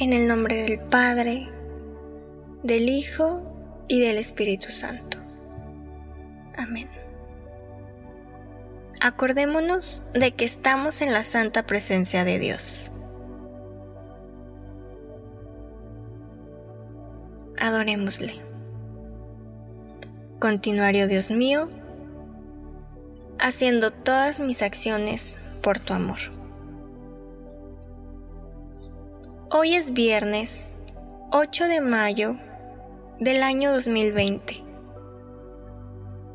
En el nombre del Padre, del Hijo y del Espíritu Santo. Amén. Acordémonos de que estamos en la santa presencia de Dios. Adorémosle. Continuario Dios mío, haciendo todas mis acciones por tu amor. Hoy es viernes 8 de mayo del año 2020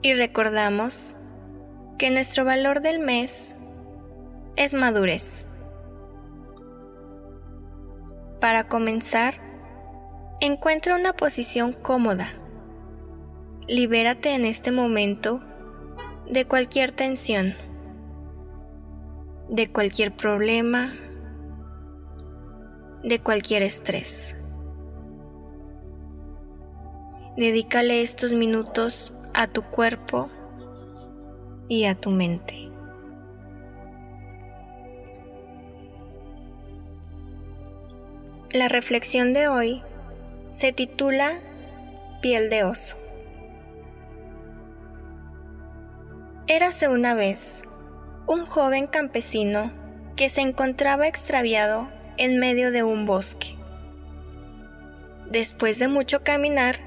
y recordamos que nuestro valor del mes es madurez. Para comenzar, encuentra una posición cómoda. Libérate en este momento de cualquier tensión, de cualquier problema, de cualquier estrés. Dedícale estos minutos a tu cuerpo y a tu mente. La reflexión de hoy se titula Piel de oso. Érase una vez un joven campesino que se encontraba extraviado en medio de un bosque. Después de mucho caminar,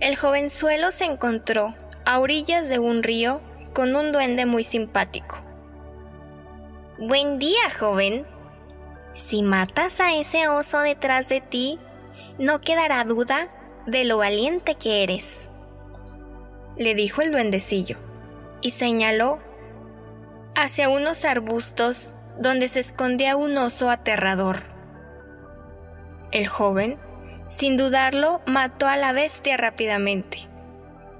el jovenzuelo se encontró a orillas de un río con un duende muy simpático. Buen día, joven. Si matas a ese oso detrás de ti, no quedará duda de lo valiente que eres, le dijo el duendecillo, y señaló hacia unos arbustos donde se escondía un oso aterrador. El joven, sin dudarlo, mató a la bestia rápidamente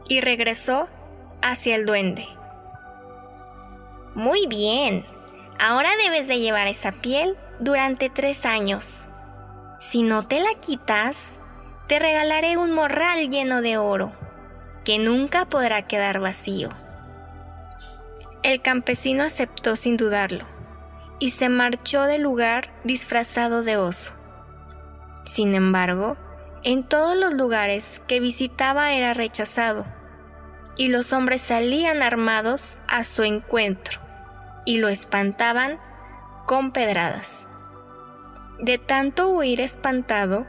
y regresó hacia el duende. Muy bien, ahora debes de llevar esa piel durante tres años. Si no te la quitas, te regalaré un morral lleno de oro, que nunca podrá quedar vacío. El campesino aceptó sin dudarlo y se marchó del lugar disfrazado de oso. Sin embargo, en todos los lugares que visitaba era rechazado, y los hombres salían armados a su encuentro y lo espantaban con pedradas. De tanto huir espantado,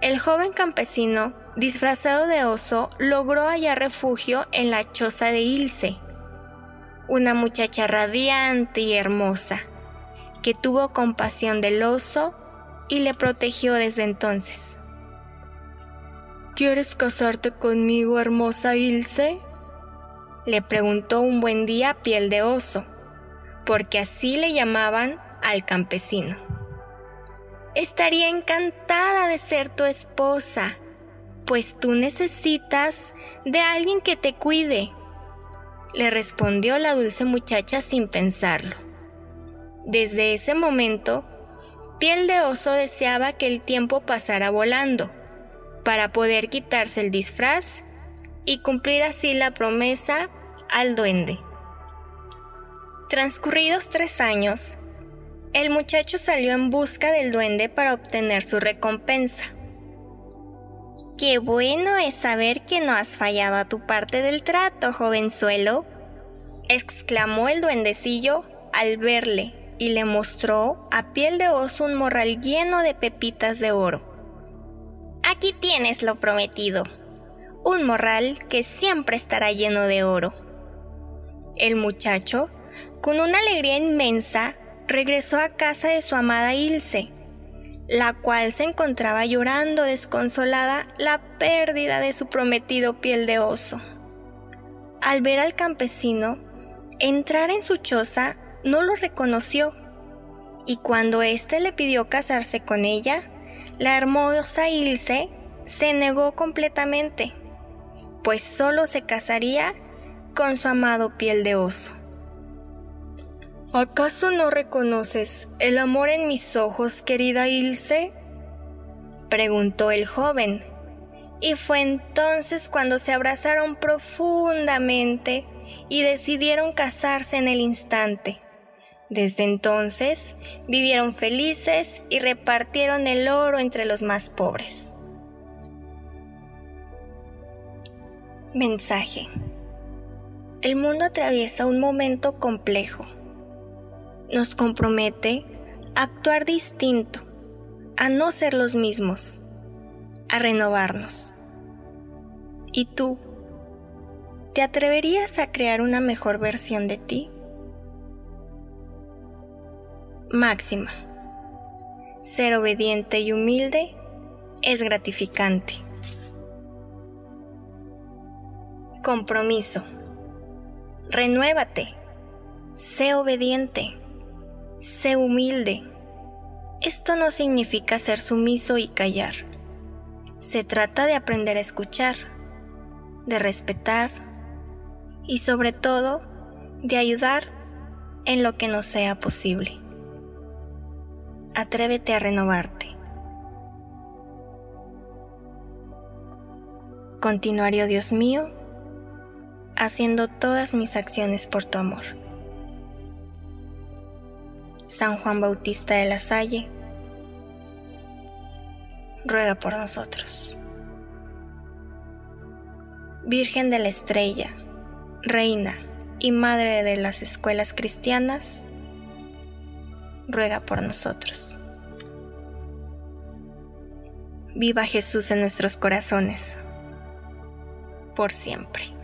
el joven campesino, disfrazado de oso, logró hallar refugio en la choza de Ilse, una muchacha radiante y hermosa, que tuvo compasión del oso y le protegió desde entonces. ¿Quieres casarte conmigo, hermosa Ilse? le preguntó un buen día piel de oso, porque así le llamaban al campesino. Estaría encantada de ser tu esposa, pues tú necesitas de alguien que te cuide, le respondió la dulce muchacha sin pensarlo. Desde ese momento, Piel de Oso deseaba que el tiempo pasara volando, para poder quitarse el disfraz y cumplir así la promesa al duende. Transcurridos tres años, el muchacho salió en busca del duende para obtener su recompensa. Qué bueno es saber que no has fallado a tu parte del trato, jovenzuelo, exclamó el duendecillo al verle y le mostró a piel de oso un morral lleno de pepitas de oro. Aquí tienes lo prometido, un morral que siempre estará lleno de oro. El muchacho, con una alegría inmensa, regresó a casa de su amada Ilse, la cual se encontraba llorando desconsolada la pérdida de su prometido piel de oso. Al ver al campesino entrar en su choza, no lo reconoció, y cuando éste le pidió casarse con ella, la hermosa Ilse se negó completamente, pues solo se casaría con su amado piel de oso. ¿Acaso no reconoces el amor en mis ojos, querida Ilse? preguntó el joven, y fue entonces cuando se abrazaron profundamente y decidieron casarse en el instante Desde entonces vivieron felices y repartieron el oro entre los más pobres. Mensaje. El mundo atraviesa un momento complejo. Nos compromete a actuar distinto, a no ser los mismos, a renovarnos. ¿Y tú? ¿Te atreverías a crear una mejor versión de ti? Máxima. Ser obediente y humilde es gratificante. Compromiso. Renuévate. Sé obediente. Sé humilde. Esto no significa ser sumiso y callar. Se trata de aprender a escuchar, de respetar y sobre todo de ayudar en lo que nos sea posible atrévete a renovarte. Continuaré, Dios mío, haciendo todas mis acciones por tu amor. San Juan Bautista de la Salle, ruega por nosotros. Virgen de la Estrella, Reina y Madre de las Escuelas Cristianas, ruega por nosotros. Viva Jesús en nuestros corazones, por siempre.